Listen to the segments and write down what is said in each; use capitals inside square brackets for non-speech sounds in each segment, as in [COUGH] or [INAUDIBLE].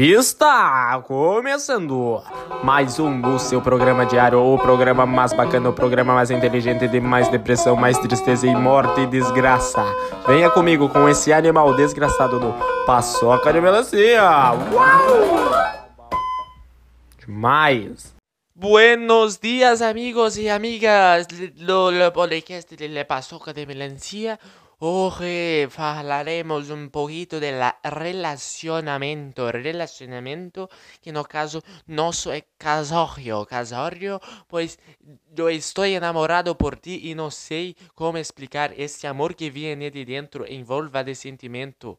Está começando mais um do seu programa diário, o programa mais bacana, o programa mais inteligente de mais depressão, mais tristeza e morte e desgraça. Venha comigo com esse animal desgraçado do Paçoca de Melancia. Uau! Demais! Buenos días amigos y amigas do podcast de Paçoca de Melancia. Hoy hablaremos un poquito del relacionamiento, relacionamiento que no caso no soy casorio, casorio, pues yo estoy enamorado por ti y no sé cómo explicar esse amor que viene de dentro, envolva de sentimento.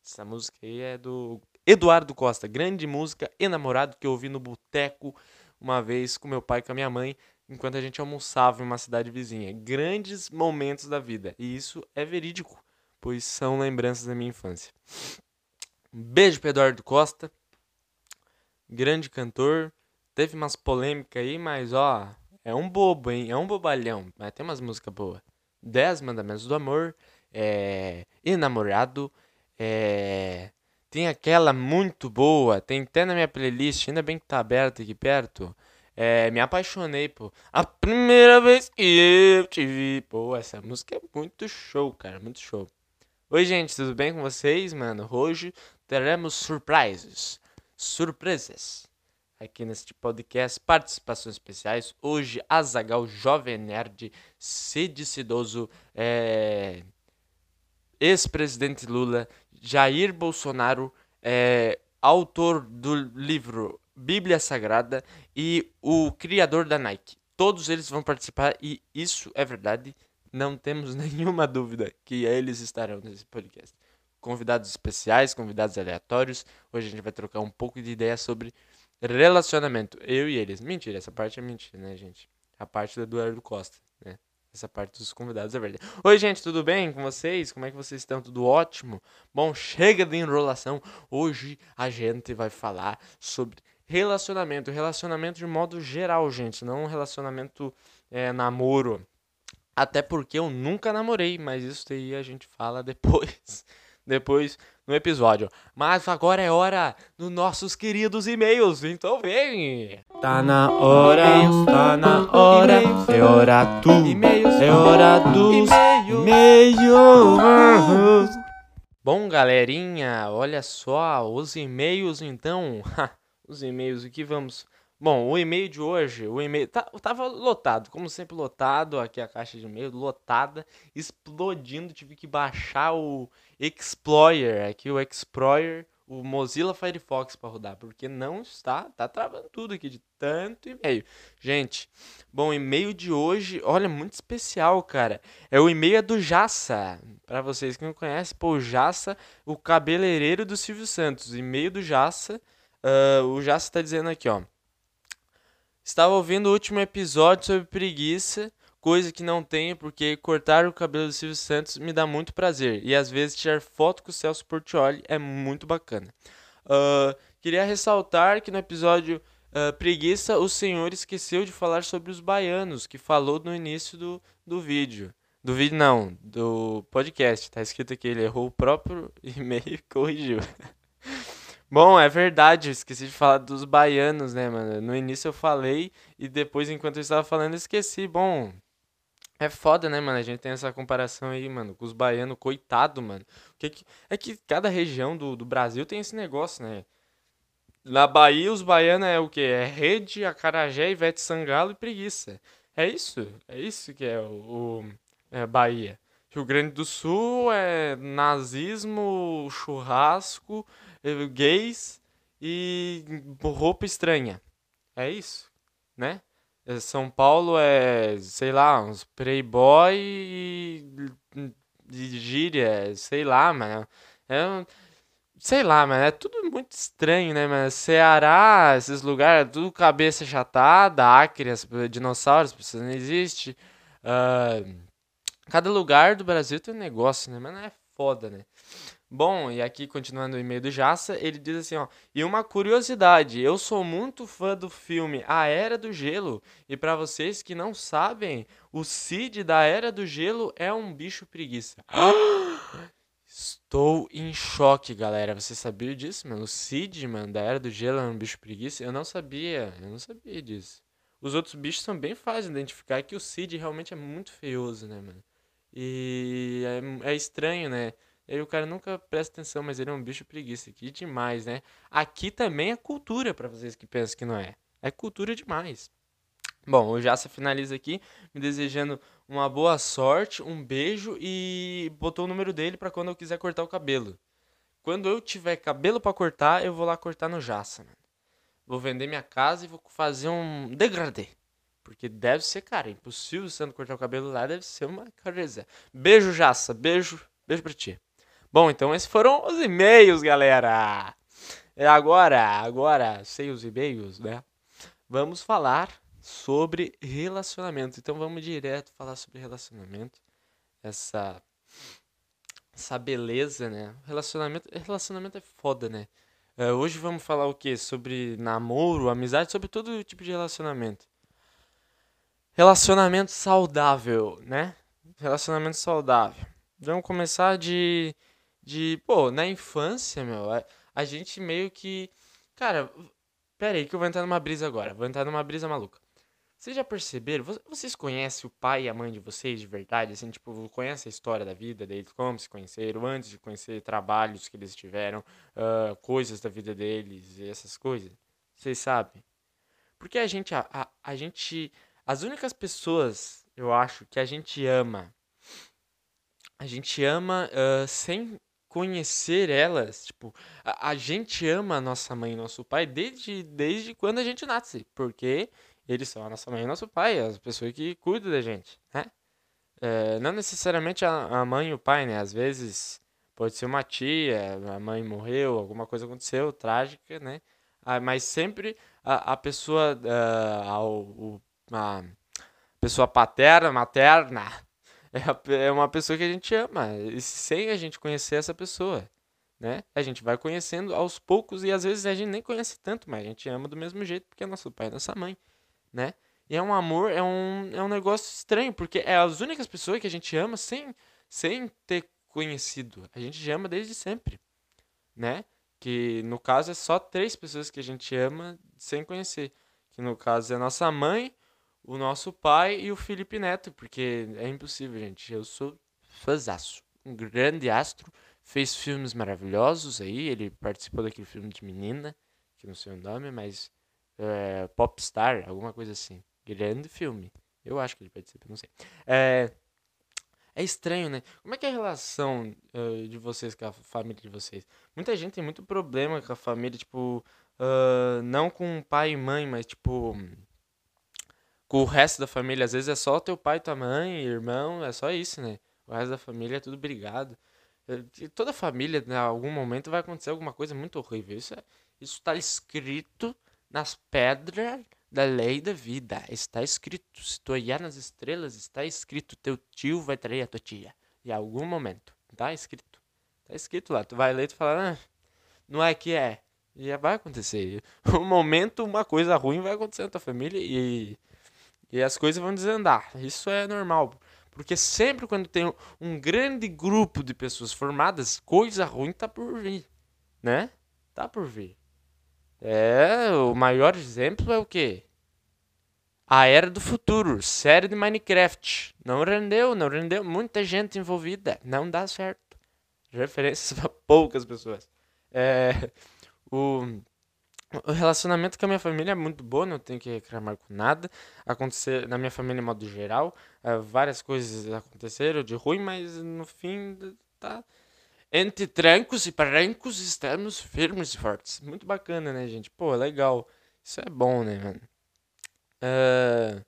Essa música aí é do Eduardo Costa, grande música, enamorado que eu ouvi no boteco uma vez com meu pai e com a minha mãe enquanto a gente almoçava em uma cidade vizinha. Grandes momentos da vida. E isso é verídico, pois são lembranças da minha infância. Um beijo para Eduardo Costa. Grande cantor. Teve umas polêmicas aí, mas ó, é um bobo, hein? É um bobalhão. Mas tem umas músicas boas. Dez Mandamentos do Amor. É. Enamorado. É. Tem aquela muito boa. Tem até na minha playlist. Ainda bem que tá aberta aqui perto. É, me apaixonei, pô. A primeira vez que eu te vi. Pô, essa música é muito show, cara. Muito show. Oi, gente, tudo bem com vocês, mano? Hoje teremos surprises. Surpresas. Aqui neste podcast, participações especiais. Hoje, Azagal, Jovem Nerd, Cid Cidoso, é... ex-presidente Lula, Jair Bolsonaro, é... autor do livro Bíblia Sagrada e o criador da Nike. Todos eles vão participar e isso é verdade. Não temos [LAUGHS] nenhuma dúvida que eles estarão nesse podcast. Convidados especiais, convidados aleatórios. Hoje a gente vai trocar um pouco de ideia sobre relacionamento. Eu e eles. Mentira, essa parte é mentira, né, gente? A parte do Eduardo Costa, né? Essa parte dos convidados é verdade. Oi, gente, tudo bem com vocês? Como é que vocês estão? Tudo ótimo? Bom, chega de enrolação. Hoje a gente vai falar sobre relacionamento. Relacionamento de modo geral, gente. Não um relacionamento é, namoro. Até porque eu nunca namorei, mas isso aí a gente fala [LAUGHS] depois. depois no episódio. Mas agora é hora dos nossos queridos e-mails. Então vem! Tá na hora, tá na hora, é hora tu, é hora dos e-mails. Bom, galerinha, olha só, os e-mails então. [LAUGHS] os e-mails, o que vamos. Bom, o e-mail de hoje, o e-mail tá, tava lotado, como sempre lotado, aqui a caixa de e-mail lotada, explodindo, tive que baixar o Explorer, aqui o Explorer, o Mozilla Firefox para rodar, porque não está, tá travando tudo aqui de tanto e-mail. Gente, bom, e-mail de hoje, olha, muito especial, cara. É o e-mail é do Jassa. Para vocês que não conhecem, pô, o Jassa, o cabeleireiro do Silvio Santos. E-mail do Jassa. Uh, o Jasso está dizendo aqui, ó. Estava ouvindo o último episódio sobre preguiça, coisa que não tenho, porque cortar o cabelo do Silvio Santos me dá muito prazer. E às vezes tirar foto com o Celso Portioli é muito bacana. Uh, queria ressaltar que no episódio uh, Preguiça, o senhor esqueceu de falar sobre os baianos, que falou no início do, do vídeo. Do vídeo não, do podcast. Tá escrito aqui, ele errou o próprio [LAUGHS] e-mail e corrigiu. Bom, é verdade, eu esqueci de falar dos baianos, né, mano? No início eu falei e depois, enquanto eu estava falando, eu esqueci. Bom, é foda, né, mano? A gente tem essa comparação aí, mano, com os baianos, coitado, mano. Que que... É que cada região do, do Brasil tem esse negócio, né? Na Bahia, os baianos é o quê? É rede, acarajé, ivete sangalo e preguiça. É isso? É isso que é o, o é Bahia. Rio Grande do Sul é nazismo, churrasco gays e roupa estranha. É isso, né? É, São Paulo é, sei lá, uns playboy e, e gíria, sei lá, mano. É, sei lá, mano, é tudo muito estranho, né, mano? Ceará, esses lugares, tudo cabeça chatada, Acre, dinossauros, pessoas não existe. Uh, cada lugar do Brasil tem um negócio, né? Mas não é foda, né? Bom, e aqui continuando o e-mail do Jassa, ele diz assim, ó: "E uma curiosidade, eu sou muito fã do filme A Era do Gelo, e para vocês que não sabem, o Cid da Era do Gelo é um bicho preguiça." [GASPS] Estou em choque, galera. Você sabia disso, mano? O Cid, mano, da Era do Gelo é um bicho preguiça? Eu não sabia. Eu não sabia disso. Os outros bichos são bem fáceis de identificar. É que o Cid realmente é muito feioso, né, mano? E é, é estranho, né? Aí o cara nunca presta atenção, mas ele é um bicho preguiça. Que demais, né? Aqui também é cultura, para vocês que pensam que não é. É cultura demais. Bom, o Jassa finaliza aqui, me desejando uma boa sorte, um beijo e botou o número dele para quando eu quiser cortar o cabelo. Quando eu tiver cabelo para cortar, eu vou lá cortar no Jassa, mano. Vou vender minha casa e vou fazer um degradê. Porque deve ser, cara, impossível você não cortar o cabelo lá, deve ser uma careza. Beijo, Jassa, beijo, beijo pra ti. Bom, então esses foram os e-mails, galera. É agora, agora, sem os e-mails, né? Vamos falar sobre relacionamento. Então vamos direto falar sobre relacionamento. Essa essa beleza, né? Relacionamento, relacionamento é foda, né? Uh, hoje vamos falar o que? Sobre namoro, amizade, sobre todo tipo de relacionamento. Relacionamento saudável, né? Relacionamento saudável. Vamos começar de. De pô, na infância, meu, a, a gente meio que. Cara, pera aí que eu vou entrar numa brisa agora. Vou entrar numa brisa maluca. Vocês já perceberam? Vocês conhecem o pai e a mãe de vocês de verdade? Assim, tipo, conhecem a história da vida deles, como se conheceram, antes de conhecer trabalhos que eles tiveram, uh, coisas da vida deles e essas coisas? Vocês sabem? Porque a gente, a, a, a gente, as únicas pessoas, eu acho, que a gente ama, a gente ama uh, sem conhecer elas, tipo, a, a gente ama a nossa mãe e nosso pai desde, desde quando a gente nasce, porque eles são a nossa mãe e nosso pai, as pessoas que cuidam da gente, né? É, não necessariamente a, a mãe e o pai, né? Às vezes pode ser uma tia, a mãe morreu, alguma coisa aconteceu, trágica, né? Ah, mas sempre a, a pessoa, a, a pessoa paterna, materna, é, é uma pessoa que a gente ama, e sem a gente conhecer essa pessoa, né? A gente vai conhecendo aos poucos e às vezes a gente nem conhece tanto, mas a gente ama do mesmo jeito porque é nosso pai e nossa mãe né? E é um amor, é um, é um negócio estranho, porque é as únicas pessoas que a gente ama sem, sem ter conhecido. A gente ama desde sempre, né? Que no caso é só três pessoas que a gente ama sem conhecer. Que no caso é a nossa mãe, o nosso pai e o Felipe Neto, porque é impossível, gente. Eu sou fãzaço. Um grande astro. Fez filmes maravilhosos aí. Ele participou daquele filme de menina, que não sei o nome, mas é, Popstar, alguma coisa assim. Grande filme. Eu acho que ele participa, não sei. É, é estranho, né? Como é que é a relação uh, de vocês com a família de vocês? Muita gente tem muito problema com a família, tipo, uh, não com pai e mãe, mas tipo com o resto da família. Às vezes é só teu pai, tua mãe, irmão, é só isso, né? O resto da família é tudo brigado. E toda família, em algum momento, vai acontecer alguma coisa muito horrível. Isso, é, isso tá escrito nas pedras da lei da vida. Está escrito. Se tu olhar nas estrelas, está escrito. Teu tio vai trair a tua tia. Em algum momento. Está escrito. Está escrito lá. Tu vai ler e tu fala, ah, não é que é. E vai acontecer. [LAUGHS] Um momento, uma coisa ruim vai acontecer na tua família e, e as coisas vão desandar. Isso é normal. Porque sempre quando tem um grande grupo de pessoas formadas, coisa ruim tá por vir. Né? Tá por vir. É, o maior exemplo é o quê? A Era do Futuro, série de Minecraft. Não rendeu, não rendeu. Muita gente envolvida. Não dá certo. Referências [LAUGHS] para poucas pessoas. É, o, o relacionamento com a minha família é muito bom, não tenho que reclamar com nada. Acontecer na minha família, de modo geral, é, várias coisas aconteceram de ruim, mas no fim tá entre trancos e parancos estamos firmes e fortes. Muito bacana, né, gente? Pô, legal. Isso é bom, né, mano? Uh,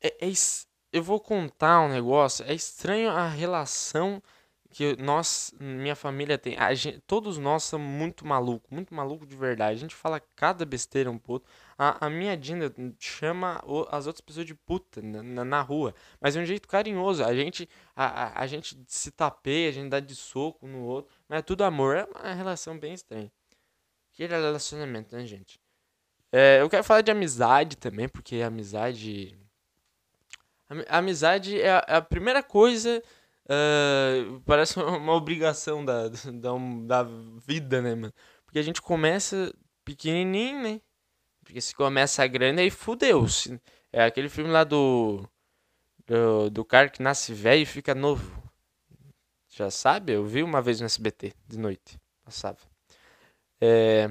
é, é, eu vou contar um negócio. É estranho a relação que nós, minha família tem. Gente, todos nós somos muito malucos, muito maluco de verdade. A gente fala cada besteira um pouco. A, a minha Dinda chama o, as outras pessoas de puta na, na, na, rua, mas é um jeito carinhoso. A gente, a, a, a, gente se tapeia, a gente dá de soco no outro, mas é tudo amor. É uma relação bem estranha. Que relacionamento, né, gente? É, eu quero falar de amizade também, porque amizade. Amizade é a, é a primeira coisa uh, parece [LAUGHS] uma obrigação da, da, da vida, né, mano? Porque a gente começa pequenininho, né? Porque se começa grande, aí fudeu. É aquele filme lá do, do, do cara que nasce velho e fica novo. Já sabe? Eu vi uma vez no SBT, de noite. Passava. É,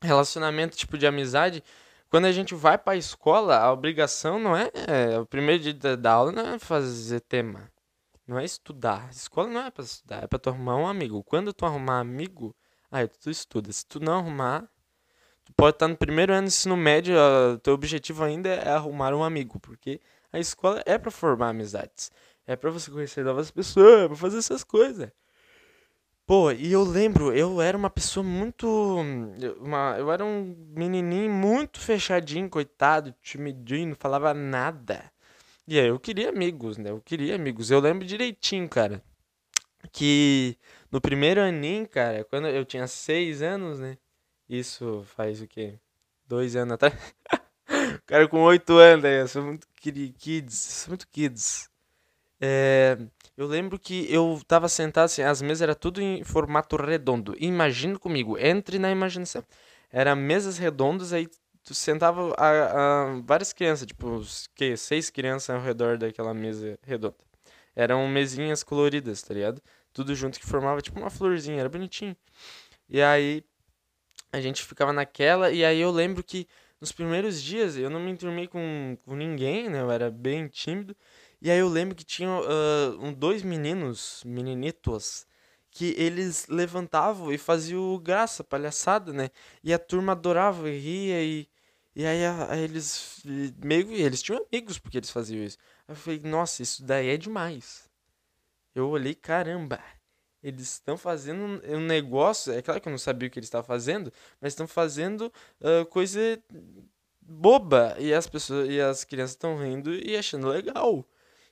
relacionamento, tipo de amizade. Quando a gente vai pra escola, a obrigação não é, é. O primeiro dia da, da aula não é fazer tema. Não é estudar. Escola não é pra estudar, é pra tu arrumar um amigo. Quando tu arrumar amigo, aí tu estuda. Se tu não arrumar, tu pode estar no primeiro ano do ensino médio, o teu objetivo ainda é arrumar um amigo. Porque a escola é pra formar amizades. É pra você conhecer novas pessoas, é pra fazer essas coisas. Pô, e eu lembro, eu era uma pessoa muito. Uma, eu era um menininho muito fechadinho, coitado, timidinho, não falava nada. E aí eu queria amigos, né? Eu queria amigos. Eu lembro direitinho, cara, que no primeiro aninho, cara, quando eu tinha seis anos, né? Isso faz o quê? Dois anos atrás. [LAUGHS] cara com oito anos, né? Eu sou muito kids, sou muito kids. É, eu lembro que eu tava sentado assim, as mesas era tudo em formato redondo. Imagina comigo, entre na imaginação. Era mesas redondas, aí tu sentava a, a várias crianças, tipo, que seis crianças ao redor daquela mesa redonda. Eram mesinhas coloridas, tá ligado? Tudo junto que formava tipo uma florzinha, era bonitinho. E aí a gente ficava naquela, e aí eu lembro que nos primeiros dias eu não me enturmei com, com ninguém, né? Eu era bem tímido. E aí eu lembro que tinha uh, um, dois meninos, meninitos, que eles levantavam e faziam graça, palhaçada, né? E a turma adorava e ria e, e aí, aí eles meio eles tinham amigos porque eles faziam isso. Eu falei, nossa, isso daí é demais. Eu olhei, caramba, eles estão fazendo um negócio. É claro que eu não sabia o que eles estavam fazendo, mas estão fazendo uh, coisa boba e as pessoas e as crianças estão rindo e achando legal.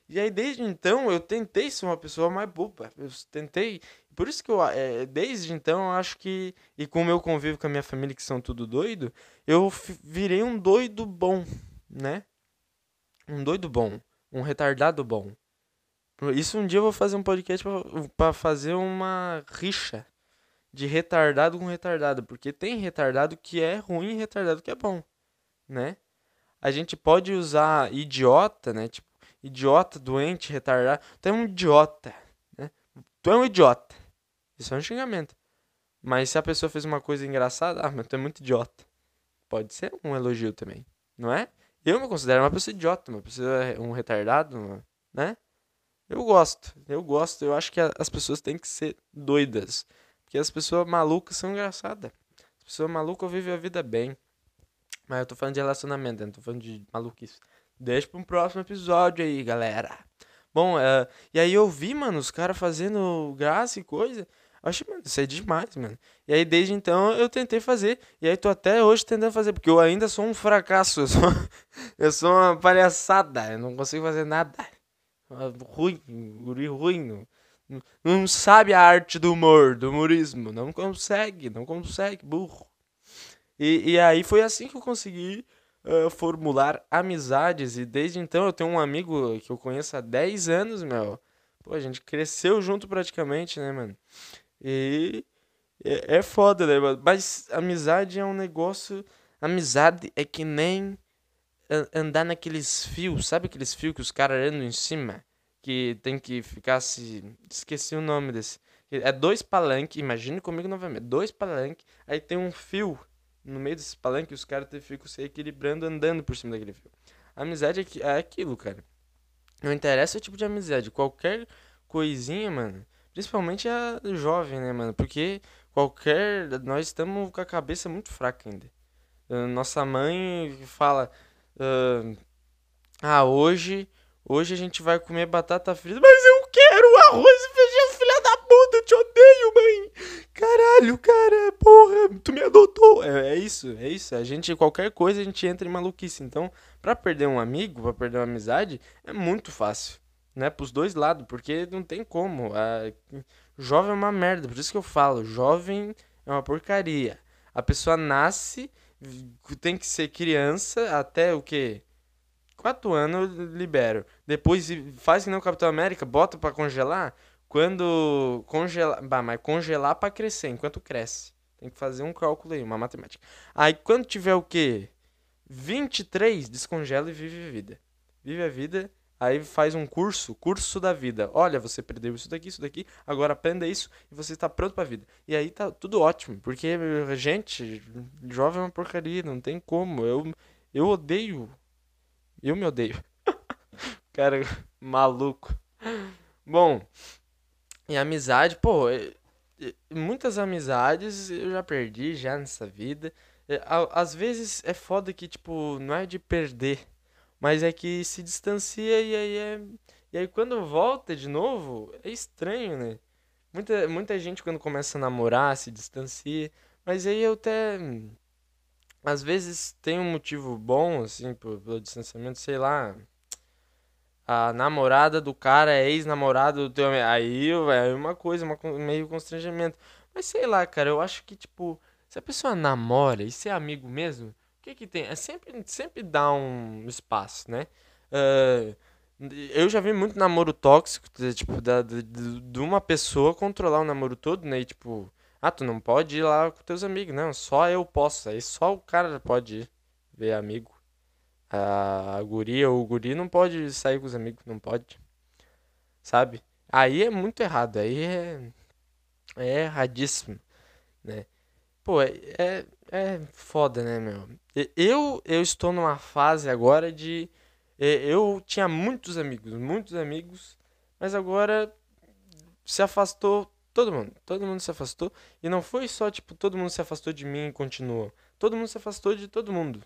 E aí, desde então, eu tentei ser uma pessoa mais boba. Eu tentei. Por isso que eu, é, desde então, eu acho que. E com o meu convívio com a minha família, que são tudo doido, eu virei um doido bom, né? Um doido bom. Um retardado bom. Isso um dia eu vou fazer um podcast para fazer uma rixa de retardado com retardado. Porque tem retardado que é ruim e retardado que é bom, né? A gente pode usar idiota, né? Tipo, idiota, doente, retardado. Tu é um idiota. Né? Tu é um idiota. Isso é um xingamento. Mas se a pessoa fez uma coisa engraçada, ah, mas tu é muito idiota. Pode ser um elogio também, não é? Eu me considero uma pessoa idiota, uma pessoa, um retardado, né? Eu gosto, eu gosto. Eu acho que as pessoas têm que ser doidas. Porque as pessoas malucas são engraçadas. As pessoas malucas vivem a vida bem. Mas eu tô falando de relacionamento, não tô falando de maluquice. Deixa pra um próximo episódio aí, galera. Bom, uh, e aí eu vi, mano, os caras fazendo graça e coisa. Eu achei, mano, isso é demais, mano. E aí desde então eu tentei fazer. E aí tô até hoje tentando fazer, porque eu ainda sou um fracasso. Eu sou, [LAUGHS] eu sou uma palhaçada. Eu não consigo fazer nada. Ruim, guri ruim. Não, não sabe a arte do humor, do humorismo. Não consegue, não consegue, burro. E, e aí foi assim que eu consegui uh, formular amizades. E desde então eu tenho um amigo que eu conheço há 10 anos, meu. Pô, a gente cresceu junto praticamente, né, mano? E é, é foda, né, mano? Mas amizade é um negócio. Amizade é que nem andar naqueles fios, sabe aqueles fios que os caras andam em cima? Que tem que ficar se. Esqueci o nome desse. É dois palanques, imagine comigo novamente. Dois palanques, aí tem um fio no meio desses palanques, os caras ficam se equilibrando andando por cima daquele fio. Amizade é, é aquilo, cara. Não interessa o tipo de amizade. Qualquer coisinha, mano. Principalmente a jovem, né, mano? Porque qualquer. Nós estamos com a cabeça muito fraca ainda. Uh, nossa mãe fala. Uh, ah, hoje. Hoje a gente vai comer batata frita. Mas eu quero arroz e feijão, filha da puta! Eu te odeio, mãe! Caralho, cara, porra, tu me adotou. É, é, isso, é isso. A gente, qualquer coisa, a gente entra em maluquice. Então, pra perder um amigo, pra perder uma amizade, é muito fácil. Né? Pros dois lados, porque não tem como. A... Jovem é uma merda, por isso que eu falo, jovem é uma porcaria. A pessoa nasce, tem que ser criança até o quê? quatro anos eu libero. Depois faz que nem o Capitão América, bota para congelar. Quando congelar, bah, mas congelar para crescer, enquanto cresce. Tem que fazer um cálculo aí, uma matemática. Aí quando tiver o quê? 23, descongela e vive a vida. Vive a vida, aí faz um curso, curso da vida. Olha, você perdeu isso daqui, isso daqui, agora aprenda isso e você está pronto para a vida. E aí tá tudo ótimo, porque gente, jovem é uma porcaria, não tem como. Eu eu odeio. Eu me odeio. [LAUGHS] Cara, maluco. Bom, e amizade, pô, muitas amizades eu já perdi já nessa vida. Às vezes é foda que, tipo, não é de perder, mas é que se distancia e aí é. E aí quando volta de novo, é estranho, né? Muita, muita gente quando começa a namorar se distancia, mas aí eu até. Às vezes tem um motivo bom, assim, pelo distanciamento, sei lá a namorada do cara é ex-namorada do teu. Aí, é uma coisa, uma, meio constrangimento. Mas sei lá, cara, eu acho que, tipo, se a pessoa namora e se é amigo mesmo, que que tem? É sempre, sempre dá um espaço, né? Uh, eu já vi muito namoro tóxico, tipo, da, de, de uma pessoa controlar o namoro todo, né? E, tipo, ah, tu não pode ir lá com teus amigos, não, só eu posso. Aí só o cara pode ir ver amigo a guria ou o guri não pode sair com os amigos, não pode. Sabe? Aí é muito errado, aí é, é erradíssimo, né? Pô, é, é, é foda, né, meu? Eu, eu estou numa fase agora de. Eu tinha muitos amigos, muitos amigos, mas agora se afastou todo mundo. Todo mundo se afastou. E não foi só, tipo, todo mundo se afastou de mim e continuou. Todo mundo se afastou de todo mundo.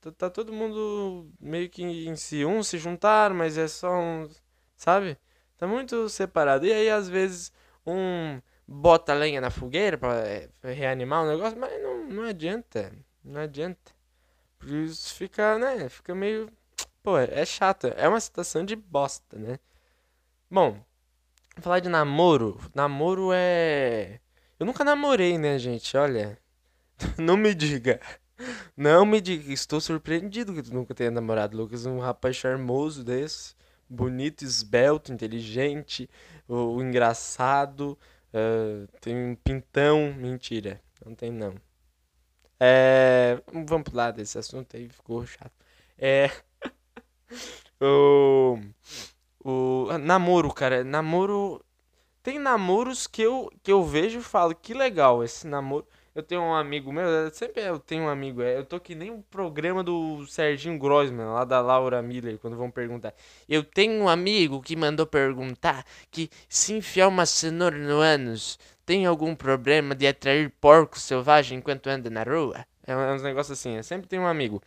Tá, tá todo mundo meio que em si. Uns se juntaram, mas é só um. Sabe? Tá muito separado. E aí, às vezes, um bota lenha na fogueira pra é, reanimar o negócio, mas não, não adianta. Não adianta. Por isso fica, né? Fica meio. Pô, é chato. É uma situação de bosta, né? Bom, falar de namoro. Namoro é. Eu nunca namorei, né, gente? Olha. [LAUGHS] Não me diga. Não me diga, estou surpreendido que tu nunca tenha namorado, Lucas. Um rapaz charmoso desse, bonito, esbelto, inteligente, o engraçado, uh, tem um pintão. Mentira, não tem não. É, vamos pular desse assunto aí, ficou chato. É. [LAUGHS] o, o namoro, cara, namoro. Tem namoros que eu, que eu vejo e falo, que legal esse namoro. Eu tenho um amigo meu, sempre eu tenho um amigo, é, eu tô que nem o um programa do Serginho Grossman, lá da Laura Miller, quando vão perguntar. Eu tenho um amigo que mandou perguntar que se enfiar uma cenoura no ânus, tem algum problema de atrair porco selvagem enquanto anda na rua? É, é uns negócios assim, eu sempre tenho um amigo.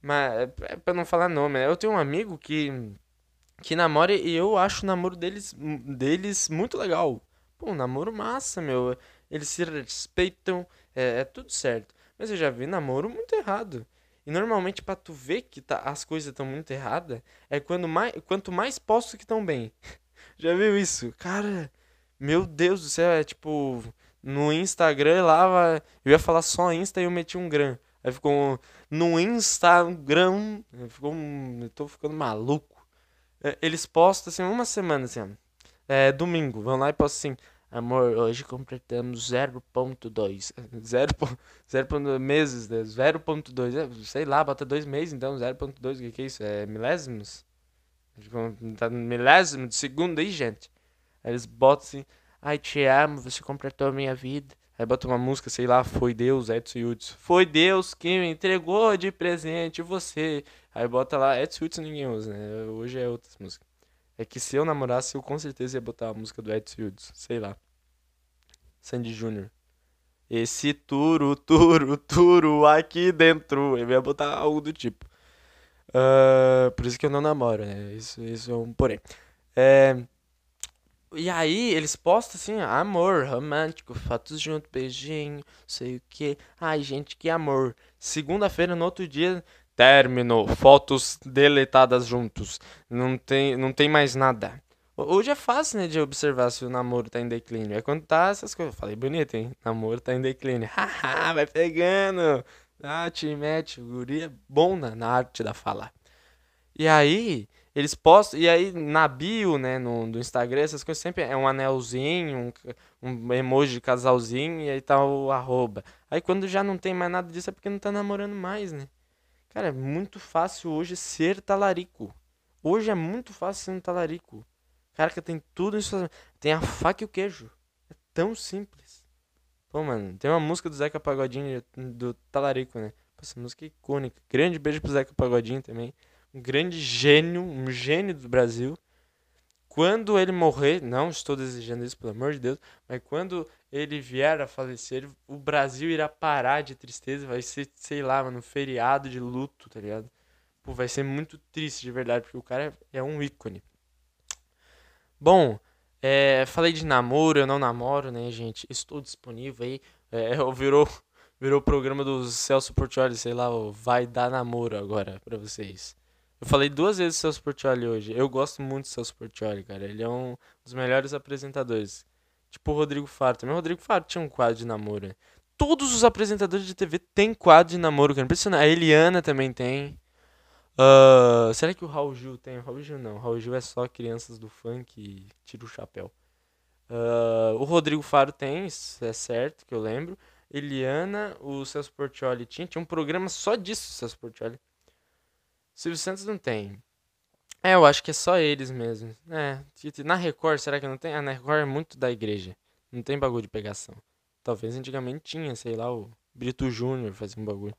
Mas, é, é pra não falar nome, eu tenho um amigo que, que namora e eu acho o namoro deles, deles muito legal. Pô, um namoro massa, meu eles se respeitam, é, é tudo certo. Mas eu já vi namoro muito errado. E normalmente para tu ver que tá, as coisas estão muito erradas, é quando mais, quanto mais posto que estão bem. [LAUGHS] já viu isso? Cara, meu Deus do céu, é tipo no Instagram lá, eu ia falar só Insta e eu meti um gram. Aí ficou no Instagram, ficou, eu tô ficando maluco. É, eles postam assim uma semana assim, é, domingo, vão lá e postam assim, Amor, hoje completamos 0.2. 0. [LAUGHS] meses, né? 0.2. É, sei lá, bota dois meses, então 0.2, o que, que é isso? É milésimos? Tá no milésimo de segundo aí, gente. Eles botam assim, ai, te amo, você completou minha vida. Aí bota uma música, sei lá, foi Deus, Edson Hudson. Foi Deus que me entregou de presente você. Aí bota lá, Edson Hudson ninguém usa, né? Hoje é outras músicas. É que se eu namorasse, eu com certeza ia botar a música do Ed Fields, sei lá. Sandy Júnior. Esse turo, turo, turo aqui dentro. Eu ia botar algo do tipo. Uh, por isso que eu não namoro, né? Isso, isso é um porém. É... E aí, eles postam assim, amor, romântico, fotos junto, beijinho, sei o que. Ai, gente, que amor. Segunda-feira, no outro dia, Término, fotos deletadas juntos. Não tem, não tem mais nada. Hoje é fácil, né, de observar se o namoro tá em declínio. É quando tá essas coisas. falei bonito, hein? Namoro tá em declínio. [LAUGHS] Haha, vai pegando. Ah, te mete. O guri é bom na, na arte da fala. E aí, eles postam, e aí na bio, né, no, no Instagram, essas coisas sempre é um anelzinho, um, um emoji de casalzinho, e aí tá o arroba. Aí quando já não tem mais nada disso é porque não tá namorando mais, né? Cara, é muito fácil hoje ser talarico. Hoje é muito fácil ser um talarico. Cara, que tem tudo isso. Tem a faca e o queijo. É tão simples. Pô, mano, tem uma música do Zeca Pagodinho do Talarico, né? Essa música é icônica. Grande beijo pro Zeca Pagodinho também um grande gênio, um gênio do Brasil. Quando ele morrer, não estou desejando isso, pelo amor de Deus, mas quando ele vier a falecer, o Brasil irá parar de tristeza, vai ser, sei lá, mano, um feriado de luto, tá ligado? Pô, vai ser muito triste de verdade, porque o cara é um ícone. Bom, é, falei de namoro, eu não namoro, né, gente? Estou disponível aí. É, [LAUGHS] virou, virou o programa do Celso Portioli, sei lá, vai dar namoro agora pra vocês. Eu falei duas vezes Celso Portioli hoje. Eu gosto muito do Celso Portioli, cara. Ele é um dos melhores apresentadores. Tipo o Rodrigo Faro. Também o Rodrigo Faro tinha um quadro de namoro. Né? Todos os apresentadores de TV têm quadro de namoro, cara. Impressionante. A Eliana também tem. Uh, será que o Raul Gil tem? O Raul Gil não. O Raul Gil é só crianças do funk e tira o chapéu. Uh, o Rodrigo Faro tem, isso é certo, que eu lembro. Eliana, o Celso Portioli tinha. Tinha um programa só disso, Celso Portioli. Silvio Santos não tem. É, eu acho que é só eles mesmo. É, na Record, será que não tem? Ah, na Record é muito da igreja. Não tem bagulho de pegação. Talvez antigamente tinha, sei lá, o Brito Júnior fazia um bagulho.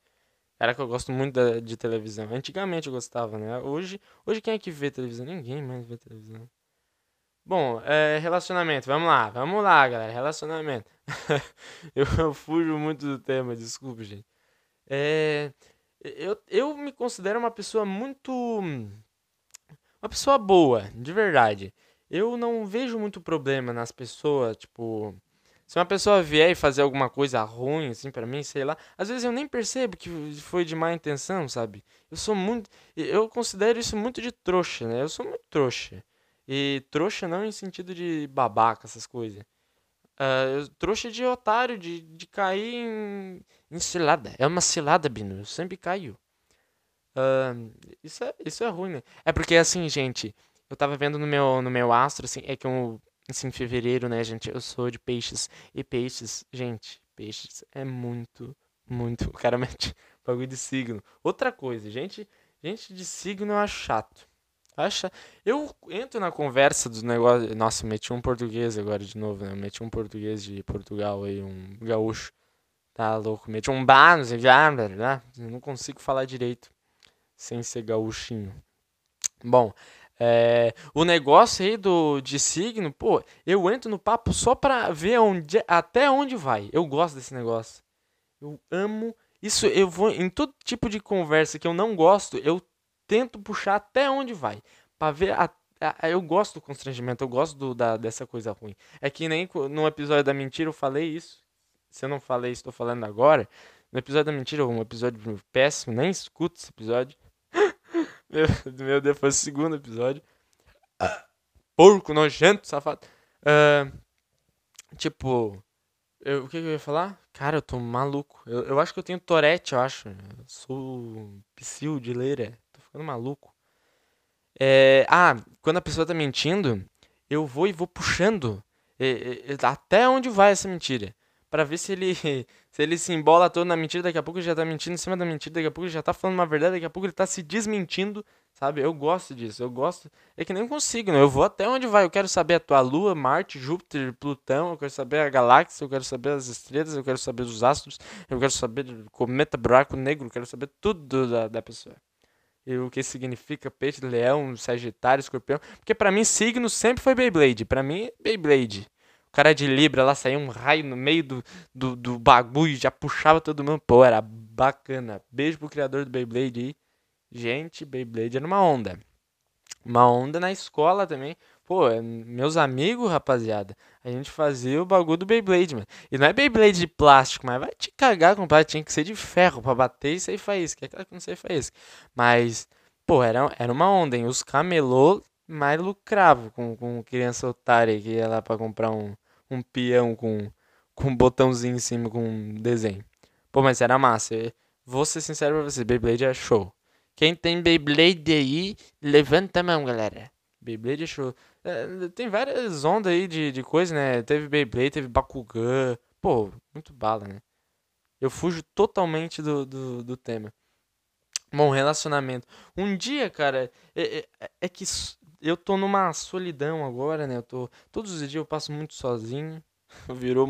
Era que eu gosto muito da, de televisão. Antigamente eu gostava, né? Hoje, hoje quem é que vê televisão? Ninguém mais vê televisão. Bom, é, relacionamento. Vamos lá, vamos lá, galera. Relacionamento. [LAUGHS] eu, eu fujo muito do tema, desculpe, gente. É, eu, eu me considero uma pessoa muito. Uma pessoa boa, de verdade. Eu não vejo muito problema nas pessoas, tipo. Se uma pessoa vier e fazer alguma coisa ruim, assim, para mim, sei lá, às vezes eu nem percebo que foi de má intenção, sabe? Eu sou muito. Eu considero isso muito de trouxa, né? Eu sou muito trouxa. E trouxa não em sentido de babaca, essas coisas. Uh, trouxa de otário, de, de cair em, em cilada. É uma cilada, Bino. Eu sempre caio. Uh, isso, é, isso é ruim, né? É porque, assim, gente, eu tava vendo no meu, no meu astro, assim, é que eu, assim, em fevereiro, né, gente, eu sou de peixes. E peixes, gente, peixes é muito, muito. O cara [LAUGHS] mete bagulho de signo. Outra coisa, gente, gente de signo eu acho chato. Acha? Eu entro na conversa dos negócios. Nossa, meti um português agora de novo, né? Meti um português de Portugal aí, um gaúcho. Tá louco. Meti um não sei né? Eu não consigo falar direito sem ser gaúchinho. Bom, é, o negócio aí do, de signo, pô, eu entro no papo só pra ver onde, até onde vai. Eu gosto desse negócio. Eu amo. Isso eu vou. Em todo tipo de conversa que eu não gosto, eu tento puxar até onde vai. Pra ver a, a, eu gosto do constrangimento, eu gosto do, da, dessa coisa ruim. É que nem no episódio da mentira eu falei isso. Se eu não falei, estou falando agora. No episódio da mentira, um episódio péssimo, nem escuto esse episódio. [LAUGHS] meu, meu Deus, foi o segundo episódio. Porco, nojento, safado. Uh, tipo, eu, o que, que, eu ia falar? Cara, eu tô maluco. Eu, eu acho que eu tenho Torete, eu acho. Eu sou psil de leira ficando maluco. É, ah, quando a pessoa tá mentindo, eu vou e vou puxando é, é, até onde vai essa mentira. Para ver se ele [LAUGHS] se ele se embola todo na mentira, daqui a pouco ele já tá mentindo em cima da mentira, daqui a pouco ele já tá falando uma verdade, daqui a pouco ele tá se desmentindo, sabe? Eu gosto disso, eu gosto. É que nem consigo, né? Eu vou até onde vai. Eu quero saber a tua lua, Marte, Júpiter, Plutão, eu quero saber a galáxia, eu quero saber as estrelas, eu quero saber os astros, eu quero saber cometa, buraco negro, eu quero saber tudo da, da pessoa e o que significa peixe, leão, sagitário, escorpião. Porque para mim signo sempre foi Beyblade. Para mim, Beyblade. Cara de Libra lá saía um raio no meio do, do, do bagulho, já puxava todo mundo. Pô, era bacana. Beijo pro criador do Beyblade aí. Gente, Beyblade era uma onda. Uma onda na escola também. Pô, é, meus amigos, rapaziada, a gente fazia o bagulho do Beyblade, mano. E não é Beyblade de plástico, mas vai te cagar com plástico. Tinha que ser de ferro pra bater e sair faísca. É claro que não sei faísca. Mas, pô, era, era uma onda, hein? Os camelô mais lucravam com, com criança otária que ia lá pra comprar um, um peão com, com um botãozinho em cima com um desenho. Pô, mas era massa. vou ser sincero pra você, Beyblade é show. Quem tem Beyblade aí, levanta a mão, galera. Beyblade é show. É, tem várias ondas aí de, de coisa, né? Teve Beyblade, teve Bakugan. Pô, muito bala, né? Eu fujo totalmente do, do, do tema. Bom, relacionamento. Um dia, cara, é, é, é, que eu tô numa solidão agora, né? Eu tô. Todos os dias eu passo muito sozinho. [LAUGHS] Virou.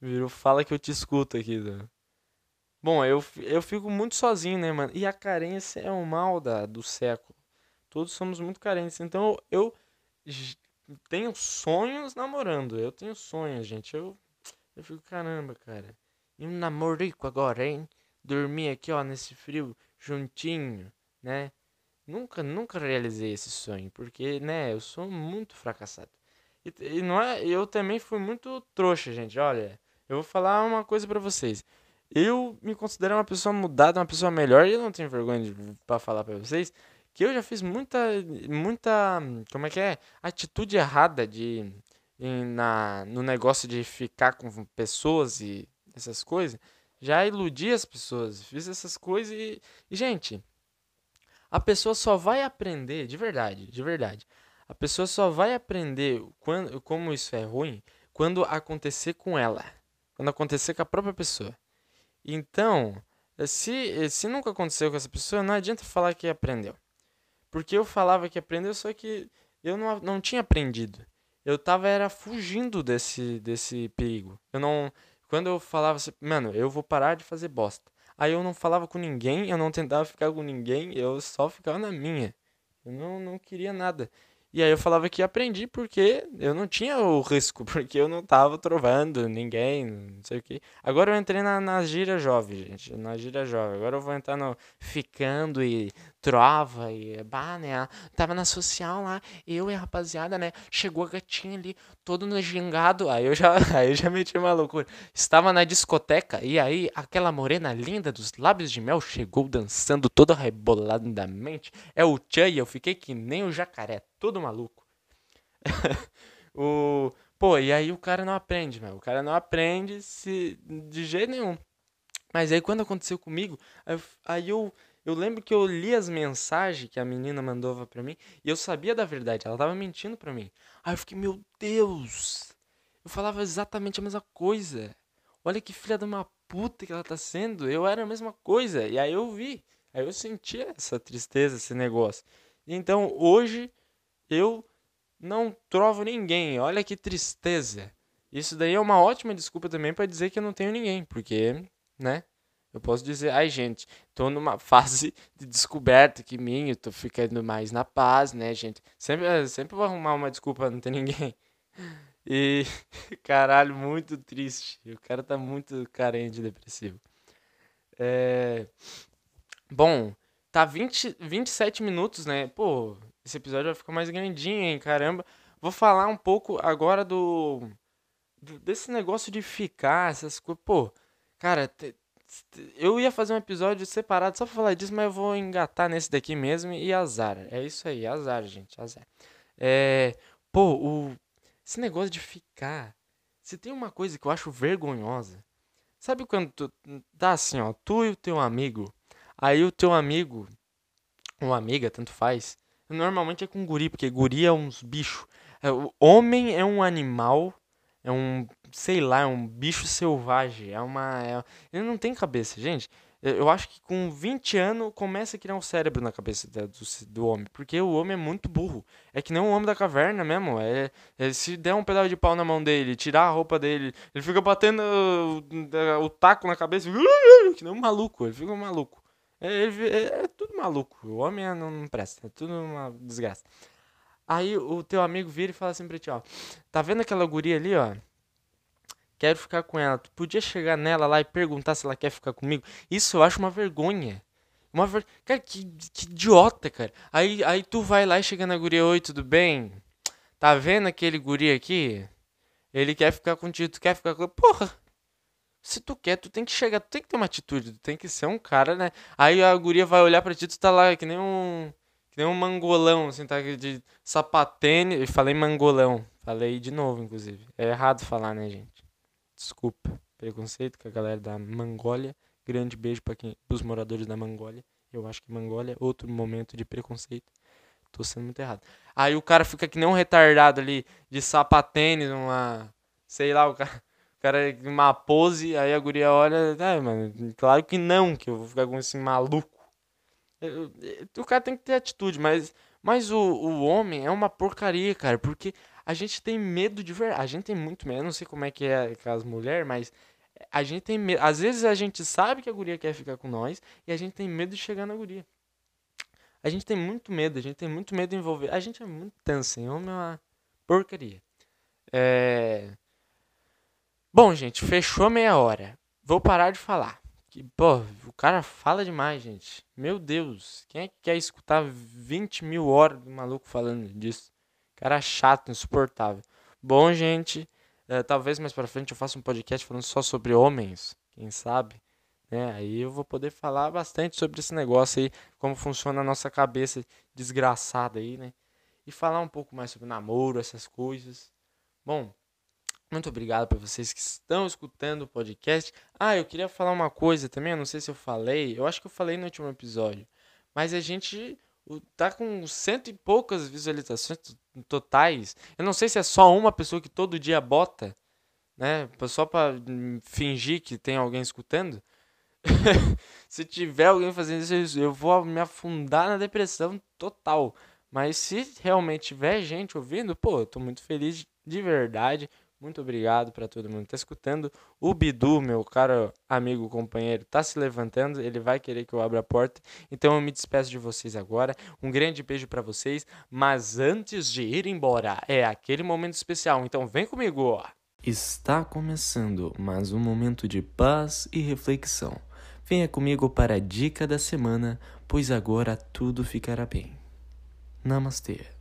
Virou fala que eu te escuto aqui, né? Bom, eu, eu fico muito sozinho, né, mano? E a carência é o mal da, do século. Todos somos muito carentes. Então eu tenho sonhos namorando. Eu tenho sonhos, gente. Eu, eu fico, caramba, cara. E um namorico agora, hein? Dormir aqui, ó, nesse frio, juntinho, né? Nunca, nunca realizei esse sonho, porque, né, eu sou muito fracassado. E, e não é, eu também fui muito trouxa, gente. Olha, eu vou falar uma coisa para vocês. Eu me considero uma pessoa mudada, uma pessoa melhor, e eu não tenho vergonha para falar para vocês que eu já fiz muita, muita, como é que é? Atitude errada de, em, na, no negócio de ficar com pessoas e essas coisas. Já iludi as pessoas, fiz essas coisas e, e, gente, a pessoa só vai aprender, de verdade, de verdade. A pessoa só vai aprender quando, como isso é ruim quando acontecer com ela, quando acontecer com a própria pessoa. Então, se, se nunca aconteceu com essa pessoa, não adianta falar que aprendeu. Porque eu falava que aprendeu, só que eu não, não tinha aprendido. Eu tava era fugindo desse, desse perigo. Eu não. Quando eu falava assim, mano, eu vou parar de fazer bosta. Aí eu não falava com ninguém, eu não tentava ficar com ninguém, eu só ficava na minha. Eu não, não queria nada. E aí eu falava que aprendi porque eu não tinha o [LAUGHS] risco, porque eu não tava trovando ninguém, não sei o que. Agora eu entrei na, na gira jovem, gente, na gira jovem. Agora eu vou entrar no ficando e trova e bah, né? Tava na social lá, eu e a rapaziada, né? Chegou a gatinha ali, todo no gingado. Aí eu já, [LAUGHS] aí eu já meti uma loucura. Estava na discoteca e aí aquela morena linda dos lábios de mel chegou dançando toda reboladamente. É o Tchan e eu fiquei que nem o jacaré, todo maluco. [LAUGHS] o Pô, e aí o cara não aprende, meu. O cara não aprende se de jeito nenhum. Mas aí quando aconteceu comigo, aí eu eu lembro que eu li as mensagens que a menina mandava para mim e eu sabia da verdade, ela tava mentindo para mim. Aí eu fiquei, meu Deus! Eu falava exatamente a mesma coisa. Olha que filha de uma puta que ela tá sendo. Eu era a mesma coisa. E aí eu vi. Aí eu senti essa tristeza, esse negócio. Então hoje eu não trovo ninguém. Olha que tristeza. Isso daí é uma ótima desculpa também para dizer que eu não tenho ninguém, porque, né? Eu posso dizer, ai gente, tô numa [LAUGHS] fase de descoberta que minha, tô ficando mais na paz, né, gente? Sempre, eh, sempre vou arrumar uma desculpa não ter ninguém. E, [LAUGHS] caralho, muito triste. O cara tá muito carente, depressivo. É... Bom, tá 20, 27 minutos, né? Pô, esse episódio vai ficar mais grandinho, hein? Caramba. Vou falar um pouco agora do. desse negócio de ficar, essas coisas. Pô, cara, eu ia fazer um episódio separado só pra falar disso, mas eu vou engatar nesse daqui mesmo e azar. É isso aí, azar, gente, azar. É. Pô, o. Esse negócio de ficar. Se tem uma coisa que eu acho vergonhosa. Sabe quando tu tá assim, ó, tu e o teu amigo. Aí o teu amigo, uma amiga, tanto faz. Normalmente é com guri, porque guri é uns bichos. É, homem é um animal é um, sei lá, é um bicho selvagem. É uma. É, ele não tem cabeça, gente. Eu acho que com 20 anos começa a criar um cérebro na cabeça do, do, homem. Porque o homem é muito burro. É que nem um homem da caverna mesmo. É, é, se der um pedaço de pau na mão dele, tirar a roupa dele, ele fica batendo o, o taco na cabeça. [LAUGHS] Que nem um maluco. Ele fica um maluco. É, é, é tudo maluco. O homem é, não, não presta. É tudo uma desgraça. Aí o teu amigo vira e fala assim pra ti, ó. Tá vendo aquela guria ali, ó? Quero ficar com ela. Tu podia chegar nela lá e perguntar se ela quer ficar comigo? Isso eu acho uma vergonha. Uma ver... Cara, que, que idiota, cara. Aí, aí tu vai lá e chega na guria, oi, tudo bem? Tá vendo aquele guri aqui? Ele quer ficar contigo, tu quer ficar com Porra! Se tu quer, tu tem que chegar, tu tem que ter uma atitude, tu tem que ser um cara, né? Aí a guria vai olhar pra ti, tu tá lá que nem um que nem um mangolão, assim, tá? De sapatênis. Falei mangolão. Falei de novo, inclusive. É errado falar, né, gente? Desculpa. Preconceito com a galera da Mangólia. Grande beijo para quem, os moradores da Mangólia. Eu acho que Mongólia é outro momento de preconceito. Tô sendo muito errado. Aí o cara fica que nem um retardado ali, de sapatênis, uma. Sei lá, o cara. O cara uma pose, aí a guria olha. É, mano, claro que não, que eu vou ficar com esse maluco. O cara tem que ter atitude, mas, mas o, o homem é uma porcaria, cara, porque a gente tem medo de verdade. A gente tem muito medo. Não sei como é que é com as mulheres, mas a gente tem medo. Às vezes a gente sabe que a guria quer ficar com nós e a gente tem medo de chegar na guria. A gente tem muito medo, a gente tem muito medo de envolver. A gente é muito tenso, hein? Homem é uma porcaria. É... Bom, gente, fechou meia hora. Vou parar de falar. Que, pô, o cara fala demais, gente. Meu Deus, quem é que quer escutar 20 mil horas do maluco falando disso? Cara chato, insuportável. Bom, gente, é, talvez mais pra frente eu faça um podcast falando só sobre homens, quem sabe? Né? Aí eu vou poder falar bastante sobre esse negócio aí, como funciona a nossa cabeça desgraçada aí, né? E falar um pouco mais sobre namoro, essas coisas. Bom, muito obrigado para vocês que estão escutando o podcast. Ah, eu queria falar uma coisa também, eu não sei se eu falei, eu acho que eu falei no último episódio, mas a gente tá com cento e poucas visualizações totais. Eu não sei se é só uma pessoa que todo dia bota, né? Só para fingir que tem alguém escutando. [LAUGHS] se tiver alguém fazendo isso, eu vou me afundar na depressão total. Mas se realmente tiver gente ouvindo, pô, eu tô muito feliz de verdade. Muito obrigado para todo mundo que tá escutando. O Bidu, meu caro amigo, companheiro, tá se levantando. Ele vai querer que eu abra a porta. Então eu me despeço de vocês agora. Um grande beijo para vocês. Mas antes de ir embora, é aquele momento especial. Então vem comigo. Está começando mais um momento de paz e reflexão. Venha comigo para a dica da semana, pois agora tudo ficará bem. Namastê.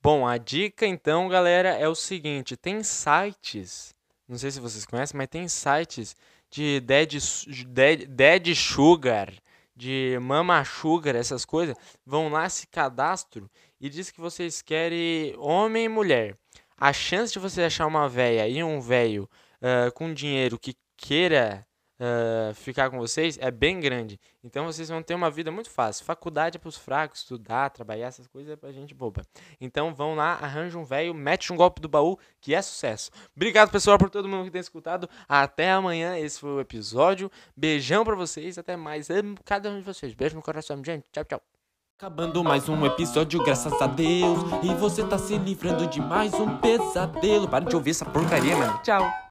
Bom, a dica então, galera, é o seguinte: tem sites, não sei se vocês conhecem, mas tem sites de Dead, Dead, Dead Sugar, de Mama Sugar, essas coisas. Vão lá, se cadastro e diz que vocês querem homem e mulher. A chance de você achar uma véia e um velho uh, com dinheiro que queira uh, ficar com vocês é bem grande. Então vocês vão ter uma vida muito fácil. Faculdade é para os fracos, estudar, trabalhar, essas coisas é para gente boba. Então vão lá, arranja um velho, mete um golpe do baú, que é sucesso. Obrigado, pessoal, por todo mundo que tem escutado. Até amanhã, esse foi o episódio. Beijão para vocês, até mais. Amo cada um de vocês. Beijo no coração, gente. Tchau, tchau. Acabando mais um episódio, graças a Deus. E você tá se livrando de mais um pesadelo. Para de ouvir essa porcaria, mano. Tchau.